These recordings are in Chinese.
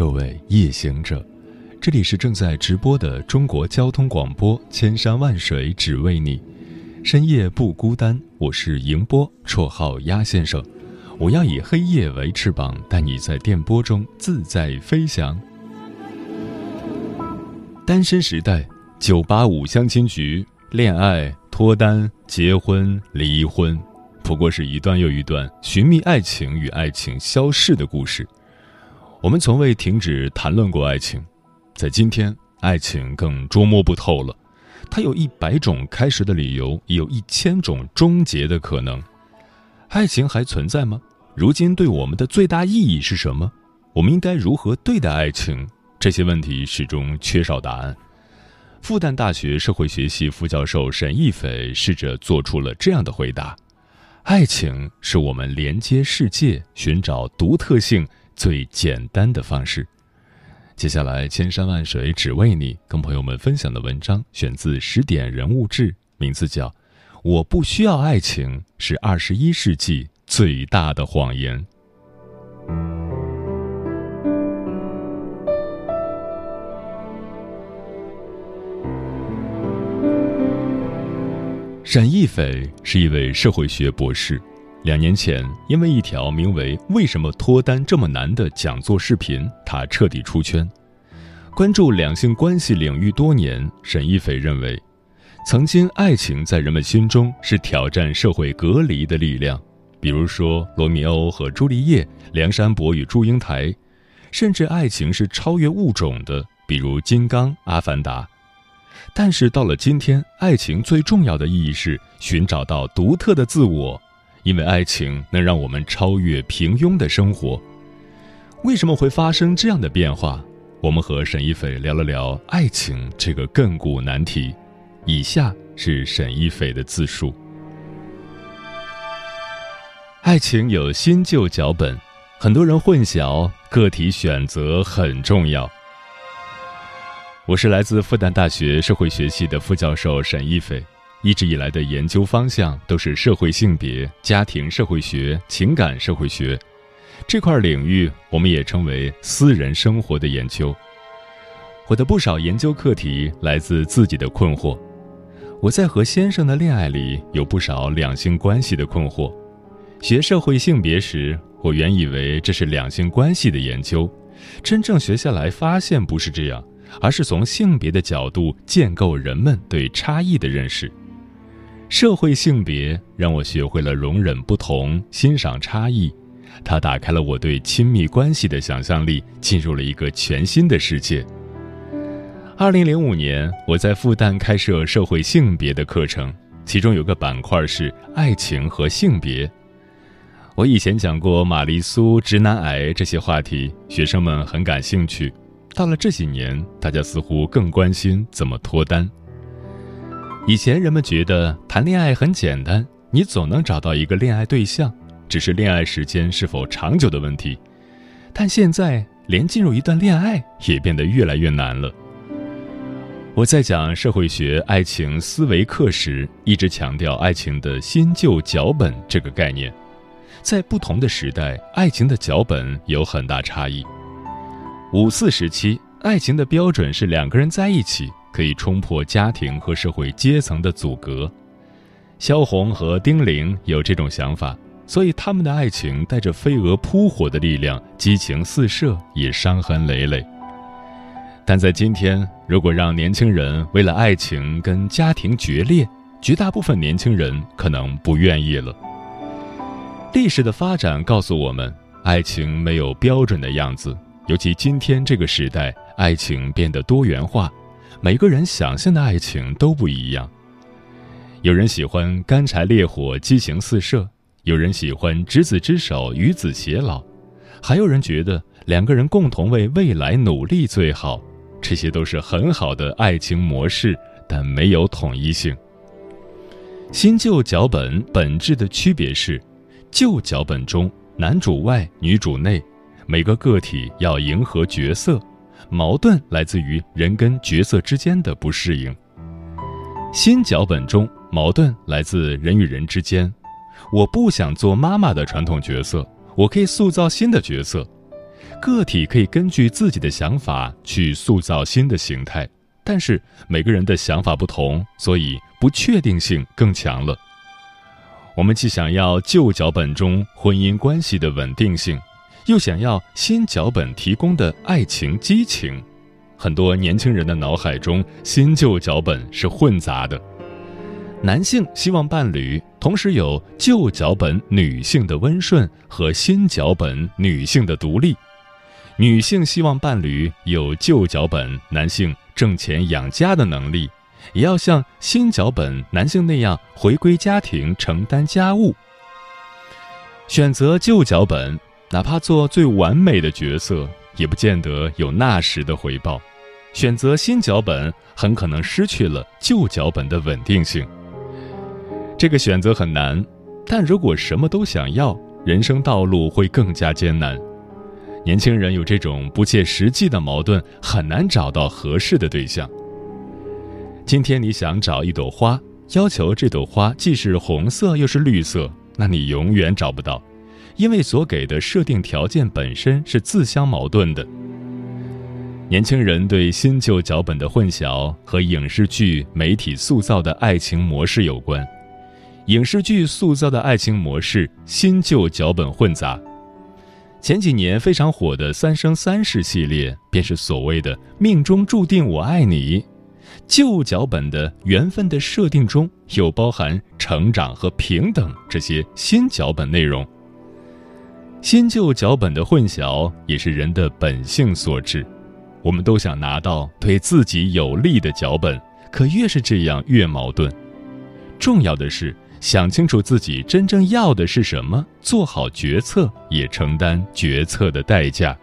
各位夜行者，这里是正在直播的中国交通广播，千山万水只为你，深夜不孤单。我是迎波，绰号鸭先生。我要以黑夜为翅膀，带你在电波中自在飞翔。单身时代，九八五相亲局，恋爱、脱单、结婚、离婚，不过是一段又一段寻觅爱情与爱情消逝的故事。我们从未停止谈论过爱情，在今天，爱情更捉摸不透了。它有一百种开始的理由，也有一千种终结的可能。爱情还存在吗？如今对我们的最大意义是什么？我们应该如何对待爱情？这些问题始终缺少答案。复旦大学社会学系副教授沈亦斐试着做出了这样的回答：爱情是我们连接世界、寻找独特性。最简单的方式。接下来，千山万水只为你，跟朋友们分享的文章选自《十点人物志》，名字叫《我不需要爱情是二十一世纪最大的谎言》。沈亦斐是一位社会学博士。两年前，因为一条名为“为什么脱单这么难”的讲座视频，他彻底出圈。关注两性关系领域多年，沈一斐认为，曾经爱情在人们心中是挑战社会隔离的力量，比如说罗密欧和朱丽叶、梁山伯与祝英台，甚至爱情是超越物种的，比如金刚、阿凡达。但是到了今天，爱情最重要的意义是寻找到独特的自我。因为爱情能让我们超越平庸的生活，为什么会发生这样的变化？我们和沈一斐聊了聊爱情这个亘古难题。以下是沈一斐的自述：爱情有新旧脚本，很多人混淆，个体选择很重要。我是来自复旦大学社会学系的副教授沈一斐。一直以来的研究方向都是社会性别、家庭社会学、情感社会学这块领域，我们也称为私人生活的研究。我的不少研究课题来自自己的困惑。我在和先生的恋爱里有不少两性关系的困惑。学社会性别时，我原以为这是两性关系的研究，真正学下来发现不是这样，而是从性别的角度建构人们对差异的认识。社会性别让我学会了容忍不同、欣赏差异，它打开了我对亲密关系的想象力，进入了一个全新的世界。二零零五年，我在复旦开设社会性别的课程，其中有个板块是爱情和性别。我以前讲过玛丽苏、直男癌这些话题，学生们很感兴趣。到了这几年，大家似乎更关心怎么脱单。以前人们觉得谈恋爱很简单，你总能找到一个恋爱对象，只是恋爱时间是否长久的问题。但现在连进入一段恋爱也变得越来越难了。我在讲社会学爱情思维课时，一直强调爱情的新旧脚本这个概念。在不同的时代，爱情的脚本有很大差异。五四时期，爱情的标准是两个人在一起。可以冲破家庭和社会阶层的阻隔，萧红和丁玲有这种想法，所以他们的爱情带着飞蛾扑火的力量，激情四射，也伤痕累累。但在今天，如果让年轻人为了爱情跟家庭决裂，绝大部分年轻人可能不愿意了。历史的发展告诉我们，爱情没有标准的样子，尤其今天这个时代，爱情变得多元化。每个人想象的爱情都不一样。有人喜欢干柴烈火、激情四射；有人喜欢执子之手、与子偕老；还有人觉得两个人共同为未来努力最好。这些都是很好的爱情模式，但没有统一性。新旧脚本本质的区别是，旧脚本中男主外女主内，每个个体要迎合角色，矛盾来自于人跟角色之间的不适应。新脚本中矛盾来自人与人之间，我不想做妈妈的传统角色，我可以塑造新的角色。个体可以根据自己的想法去塑造新的形态。但是每个人的想法不同，所以不确定性更强了。我们既想要旧脚本中婚姻关系的稳定性，又想要新脚本提供的爱情激情。很多年轻人的脑海中，新旧脚本是混杂的。男性希望伴侣同时有旧脚本女性的温顺和新脚本女性的独立，女性希望伴侣有旧脚本男性。挣钱养家的能力，也要像新脚本男性那样回归家庭承担家务。选择旧脚本，哪怕做最完美的角色，也不见得有那时的回报。选择新脚本，很可能失去了旧脚本的稳定性。这个选择很难，但如果什么都想要，人生道路会更加艰难。年轻人有这种不切实际的矛盾，很难找到合适的对象。今天你想找一朵花，要求这朵花既是红色又是绿色，那你永远找不到，因为所给的设定条件本身是自相矛盾的。年轻人对新旧脚本的混淆和影视剧、媒体塑造的爱情模式有关。影视剧塑造的爱情模式，新旧脚本混杂。前几年非常火的《三生三世》系列，便是所谓的“命中注定我爱你”。旧脚本的缘分的设定中，又包含成长和平等这些新脚本内容。新旧脚本的混淆，也是人的本性所致。我们都想拿到对自己有利的脚本，可越是这样，越矛盾。重要的是。想清楚自己真正要的是什么，做好决策，也承担决策的代价。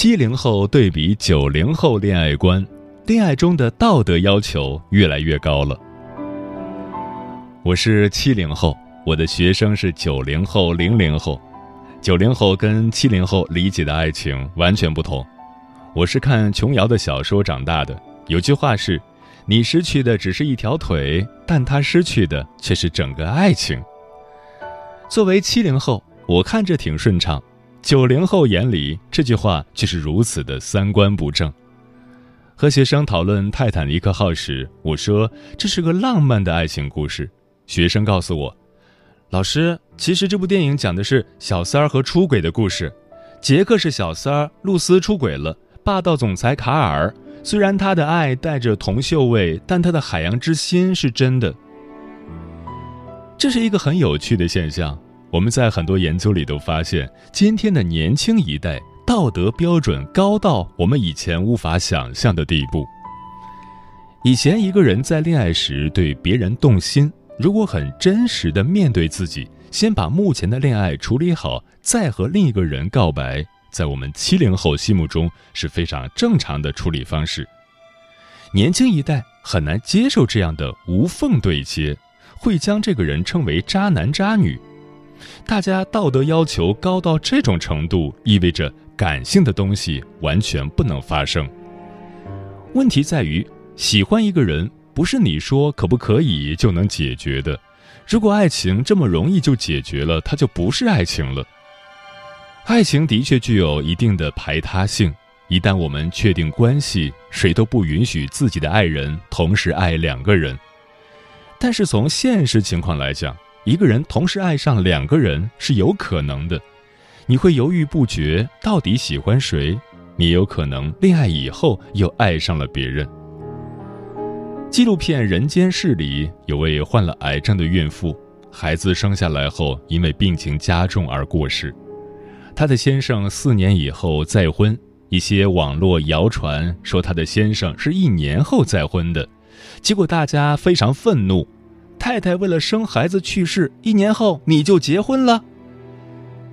七零后对比九零后恋爱观，恋爱中的道德要求越来越高了。我是七零后，我的学生是九零后、零零后。九零后跟七零后理解的爱情完全不同。我是看琼瑶的小说长大的，有句话是：“你失去的只是一条腿，但他失去的却是整个爱情。”作为七零后，我看着挺顺畅；九零后眼里这句话却是如此的三观不正。和学生讨论《泰坦尼克号》时，我说这是个浪漫的爱情故事。学生告诉我。老师，其实这部电影讲的是小三儿和出轨的故事。杰克是小三儿，露丝出轨了。霸道总裁卡尔，虽然他的爱带着铜锈味，但他的海洋之心是真的。这是一个很有趣的现象。我们在很多研究里都发现，今天的年轻一代道德标准高到我们以前无法想象的地步。以前一个人在恋爱时对别人动心。如果很真实的面对自己，先把目前的恋爱处理好，再和另一个人告白，在我们七零后心目中是非常正常的处理方式。年轻一代很难接受这样的无缝对接，会将这个人称为渣男渣女。大家道德要求高到这种程度，意味着感性的东西完全不能发生。问题在于，喜欢一个人。不是你说可不可以就能解决的。如果爱情这么容易就解决了，它就不是爱情了。爱情的确具有一定的排他性。一旦我们确定关系，谁都不允许自己的爱人同时爱两个人。但是从现实情况来讲，一个人同时爱上两个人是有可能的。你会犹豫不决，到底喜欢谁？你有可能恋爱以后又爱上了别人。纪录片《人间世》里有位患了癌症的孕妇，孩子生下来后因为病情加重而过世。她的先生四年以后再婚，一些网络谣传说她的先生是一年后再婚的，结果大家非常愤怒。太太为了生孩子去世，一年后你就结婚了。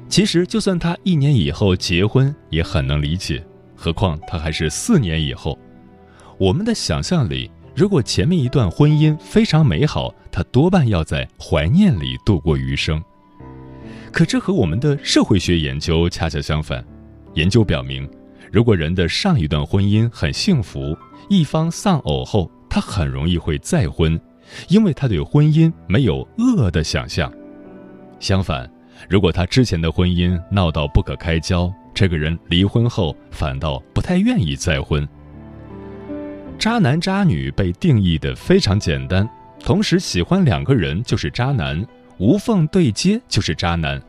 其实，就算他一年以后结婚，也很能理解。何况他还是四年以后。我们的想象里，如果前面一段婚姻非常美好，他多半要在怀念里度过余生。可这和我们的社会学研究恰恰相反。研究表明，如果人的上一段婚姻很幸福，一方丧偶后，他很容易会再婚，因为他对婚姻没有恶的想象。相反，如果他之前的婚姻闹到不可开交，这个人离婚后反倒不太愿意再婚。渣男渣女被定义的非常简单，同时喜欢两个人就是渣男，无缝对接就是渣男。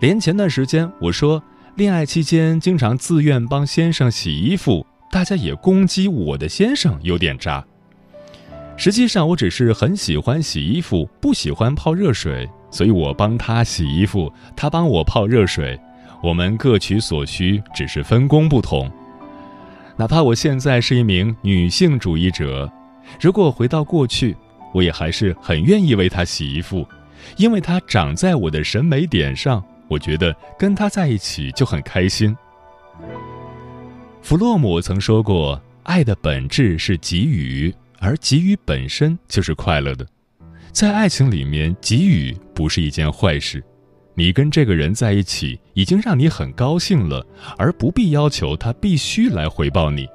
连前段时间我说恋爱期间经常自愿帮先生洗衣服，大家也攻击我的先生有点渣。实际上我只是很喜欢洗衣服，不喜欢泡热水。所以我帮他洗衣服，他帮我泡热水，我们各取所需，只是分工不同。哪怕我现在是一名女性主义者，如果回到过去，我也还是很愿意为他洗衣服，因为他长在我的审美点上，我觉得跟他在一起就很开心。弗洛姆曾说过：“爱的本质是给予，而给予本身就是快乐的。”在爱情里面，给予不是一件坏事。你跟这个人在一起，已经让你很高兴了，而不必要求他必须来回报你。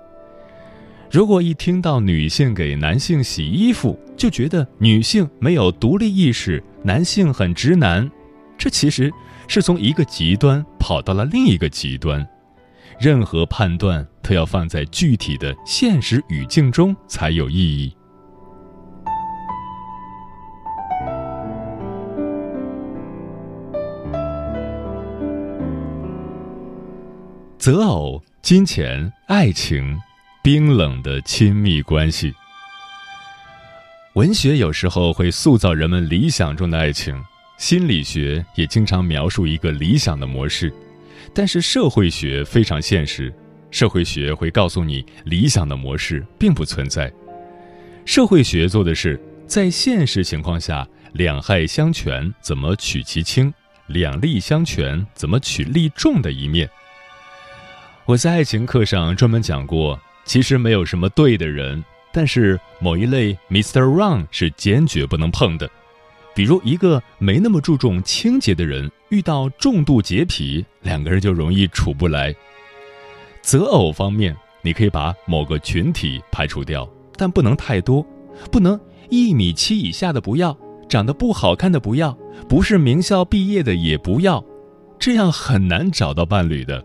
如果一听到女性给男性洗衣服，就觉得女性没有独立意识，男性很直男，这其实是从一个极端跑到了另一个极端。任何判断都要放在具体的现实语境中才有意义。择偶、金钱、爱情，冰冷的亲密关系。文学有时候会塑造人们理想中的爱情，心理学也经常描述一个理想的模式，但是社会学非常现实，社会学会告诉你理想的模式并不存在。社会学做的是在现实情况下两害相权怎么取其轻，两利相权怎么取利重的一面。我在爱情课上专门讲过，其实没有什么对的人，但是某一类 Mr. Wrong 是坚决不能碰的。比如一个没那么注重清洁的人，遇到重度洁癖，两个人就容易处不来。择偶方面，你可以把某个群体排除掉，但不能太多，不能一米七以下的不要，长得不好看的不要，不是名校毕业的也不要，这样很难找到伴侣的。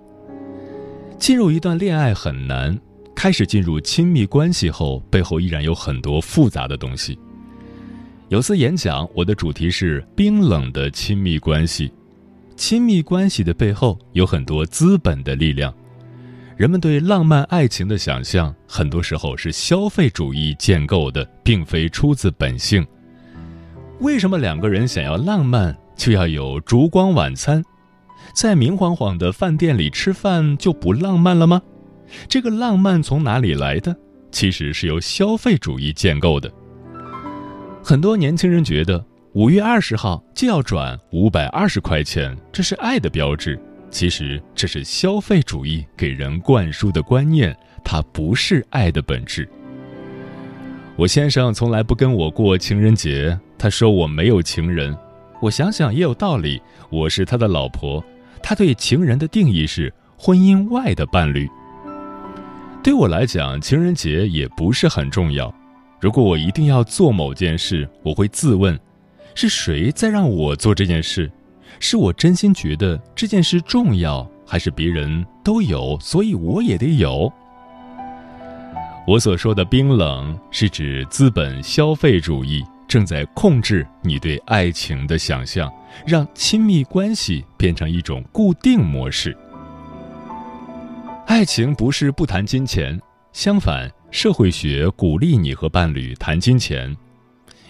进入一段恋爱很难，开始进入亲密关系后，背后依然有很多复杂的东西。有次演讲，我的主题是冰冷的亲密关系。亲密关系的背后有很多资本的力量，人们对浪漫爱情的想象，很多时候是消费主义建构的，并非出自本性。为什么两个人想要浪漫，就要有烛光晚餐？在明晃晃的饭店里吃饭就不浪漫了吗？这个浪漫从哪里来的？其实是由消费主义建构的。很多年轻人觉得五月二十号就要转五百二十块钱，这是爱的标志。其实这是消费主义给人灌输的观念，它不是爱的本质。我先生从来不跟我过情人节，他说我没有情人。我想想也有道理，我是他的老婆。他对情人的定义是婚姻外的伴侣。对我来讲，情人节也不是很重要。如果我一定要做某件事，我会自问：是谁在让我做这件事？是我真心觉得这件事重要，还是别人都有，所以我也得有？我所说的冰冷，是指资本消费主义。正在控制你对爱情的想象，让亲密关系变成一种固定模式。爱情不是不谈金钱，相反，社会学鼓励你和伴侣谈金钱。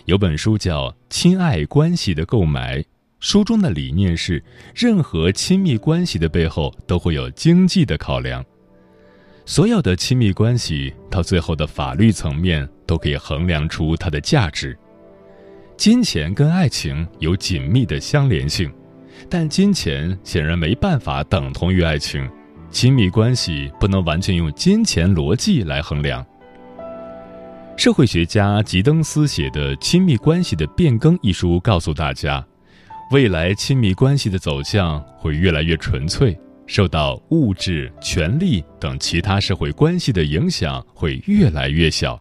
有本书叫《亲爱关系的购买》，书中的理念是，任何亲密关系的背后都会有经济的考量。所有的亲密关系到最后的法律层面都可以衡量出它的价值。金钱跟爱情有紧密的相连性，但金钱显然没办法等同于爱情。亲密关系不能完全用金钱逻辑来衡量。社会学家吉登斯写的《亲密关系的变更》一书告诉大家，未来亲密关系的走向会越来越纯粹，受到物质、权力等其他社会关系的影响会越来越小。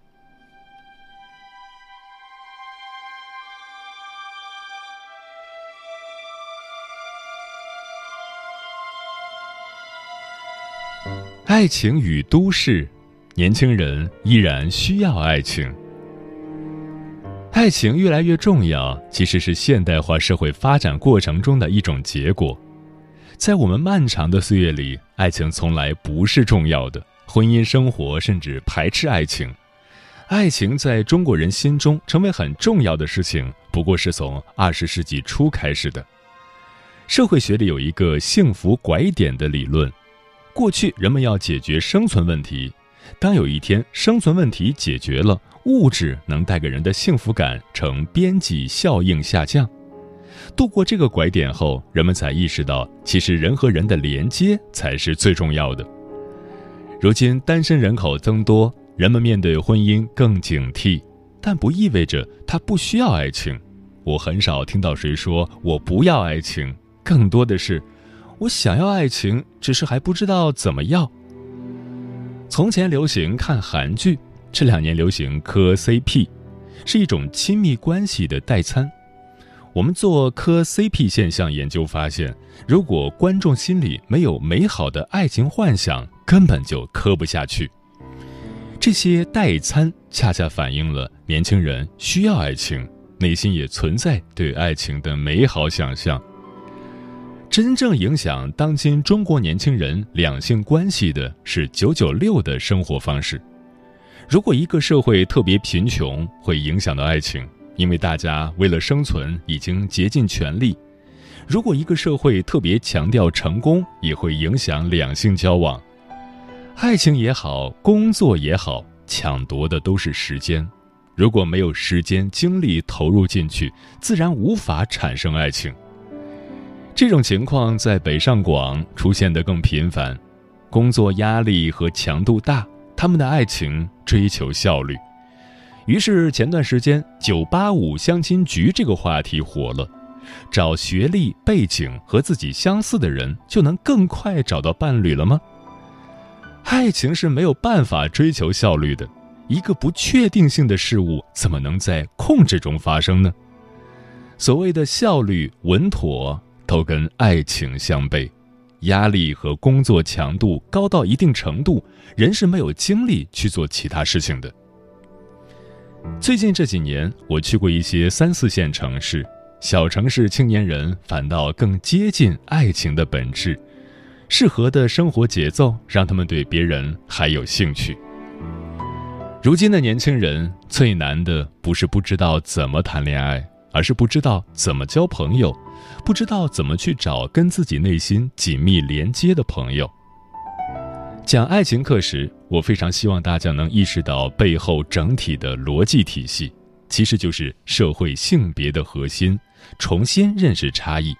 爱情与都市。年轻人依然需要爱情，爱情越来越重要，其实是现代化社会发展过程中的一种结果。在我们漫长的岁月里，爱情从来不是重要的，婚姻生活甚至排斥爱情。爱情在中国人心中成为很重要的事情，不过是从二十世纪初开始的。社会学里有一个幸福拐点的理论，过去人们要解决生存问题。当有一天生存问题解决了，物质能带给人的幸福感呈边际效应下降。度过这个拐点后，人们才意识到，其实人和人的连接才是最重要的。如今单身人口增多，人们面对婚姻更警惕，但不意味着他不需要爱情。我很少听到谁说我不要爱情，更多的是我想要爱情，只是还不知道怎么要。从前流行看韩剧，这两年流行磕 CP，是一种亲密关系的代餐。我们做磕 CP 现象研究发现，如果观众心里没有美好的爱情幻想，根本就磕不下去。这些代餐恰恰反映了年轻人需要爱情，内心也存在对爱情的美好想象。真正影响当今中国年轻人两性关系的是“九九六”的生活方式。如果一个社会特别贫穷，会影响到爱情，因为大家为了生存已经竭尽全力；如果一个社会特别强调成功，也会影响两性交往。爱情也好，工作也好，抢夺的都是时间。如果没有时间精力投入进去，自然无法产生爱情。这种情况在北上广出现的更频繁，工作压力和强度大，他们的爱情追求效率。于是前段时间“九八五相亲局”这个话题火了，找学历背景和自己相似的人就能更快找到伴侣了吗？爱情是没有办法追求效率的，一个不确定性的事物怎么能在控制中发生呢？所谓的效率稳妥。都跟爱情相悖，压力和工作强度高到一定程度，人是没有精力去做其他事情的。最近这几年，我去过一些三四线城市，小城市青年人反倒更接近爱情的本质，适合的生活节奏让他们对别人还有兴趣。如今的年轻人最难的不是不知道怎么谈恋爱，而是不知道怎么交朋友。不知道怎么去找跟自己内心紧密连接的朋友。讲爱情课时，我非常希望大家能意识到背后整体的逻辑体系，其实就是社会性别的核心，重新认识差异。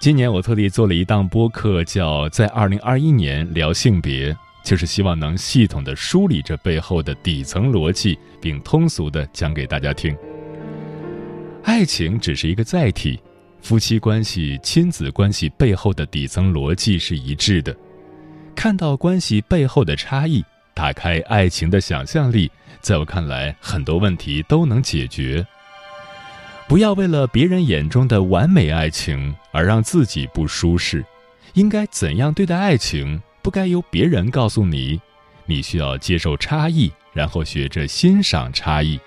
今年我特地做了一档播客，叫《在二零二一年聊性别》，就是希望能系统的梳理这背后的底层逻辑，并通俗的讲给大家听。爱情只是一个载体。夫妻关系、亲子关系背后的底层逻辑是一致的。看到关系背后的差异，打开爱情的想象力，在我看来，很多问题都能解决。不要为了别人眼中的完美爱情而让自己不舒适。应该怎样对待爱情，不该由别人告诉你。你需要接受差异，然后学着欣赏差异。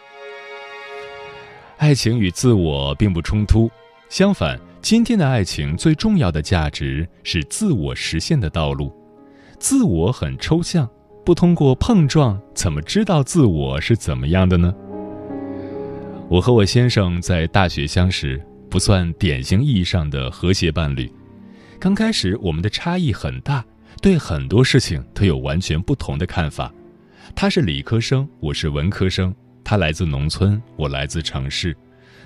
爱情与自我并不冲突。相反，今天的爱情最重要的价值是自我实现的道路。自我很抽象，不通过碰撞，怎么知道自我是怎么样的呢？我和我先生在大学相识，不算典型意义上的和谐伴侣。刚开始，我们的差异很大，对很多事情都有完全不同的看法。他是理科生，我是文科生；他来自农村，我来自城市，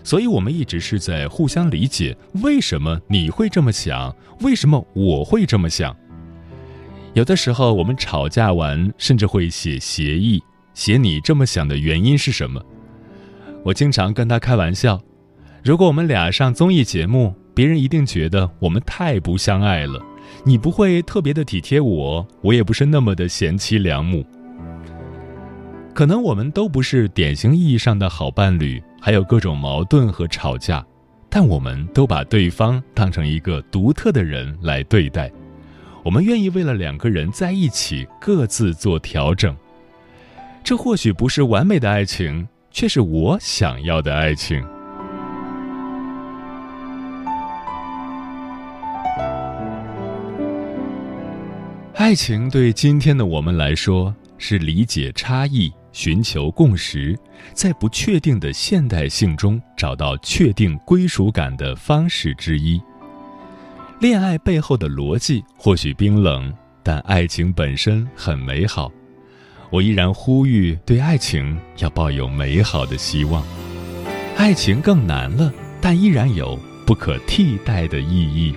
所以我们一直是在互相理解。为什么你会这么想？为什么我会这么想？有的时候我们吵架完，甚至会写协议，写你这么想的原因是什么？我经常跟他开玩笑，如果我们俩上综艺节目，别人一定觉得我们太不相爱了。你不会特别的体贴我，我也不是那么的贤妻良母。可能我们都不是典型意义上的好伴侣，还有各种矛盾和吵架，但我们都把对方当成一个独特的人来对待。我们愿意为了两个人在一起各自做调整。这或许不是完美的爱情，却是我想要的爱情。爱情对今天的我们来说，是理解差异。寻求共识，在不确定的现代性中找到确定归属感的方式之一。恋爱背后的逻辑或许冰冷，但爱情本身很美好。我依然呼吁对爱情要抱有美好的希望。爱情更难了，但依然有不可替代的意义。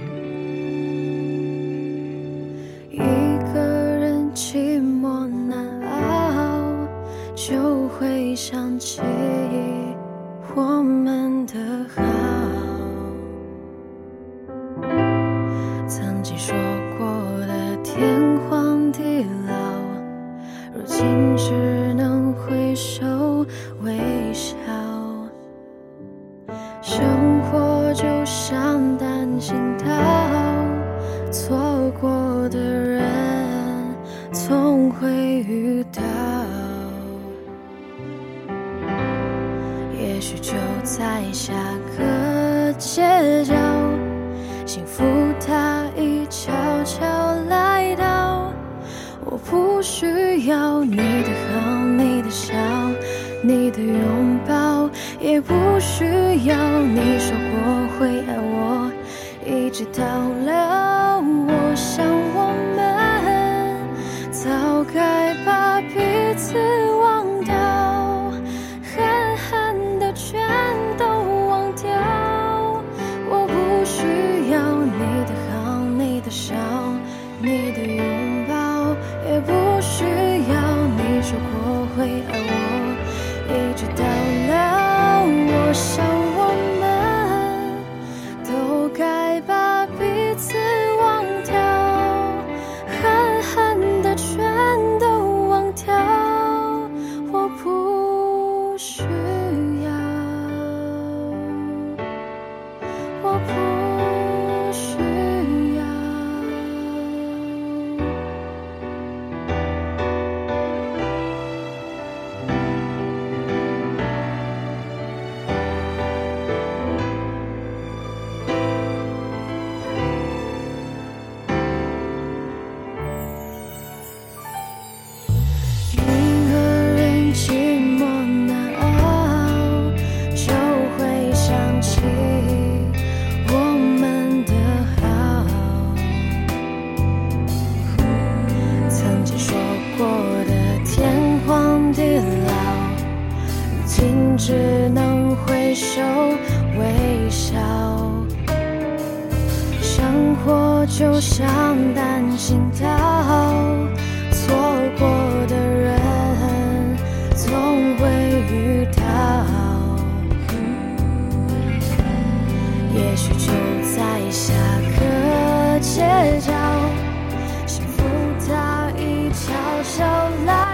天荒地老，也许就在下个街角，幸福它已悄悄来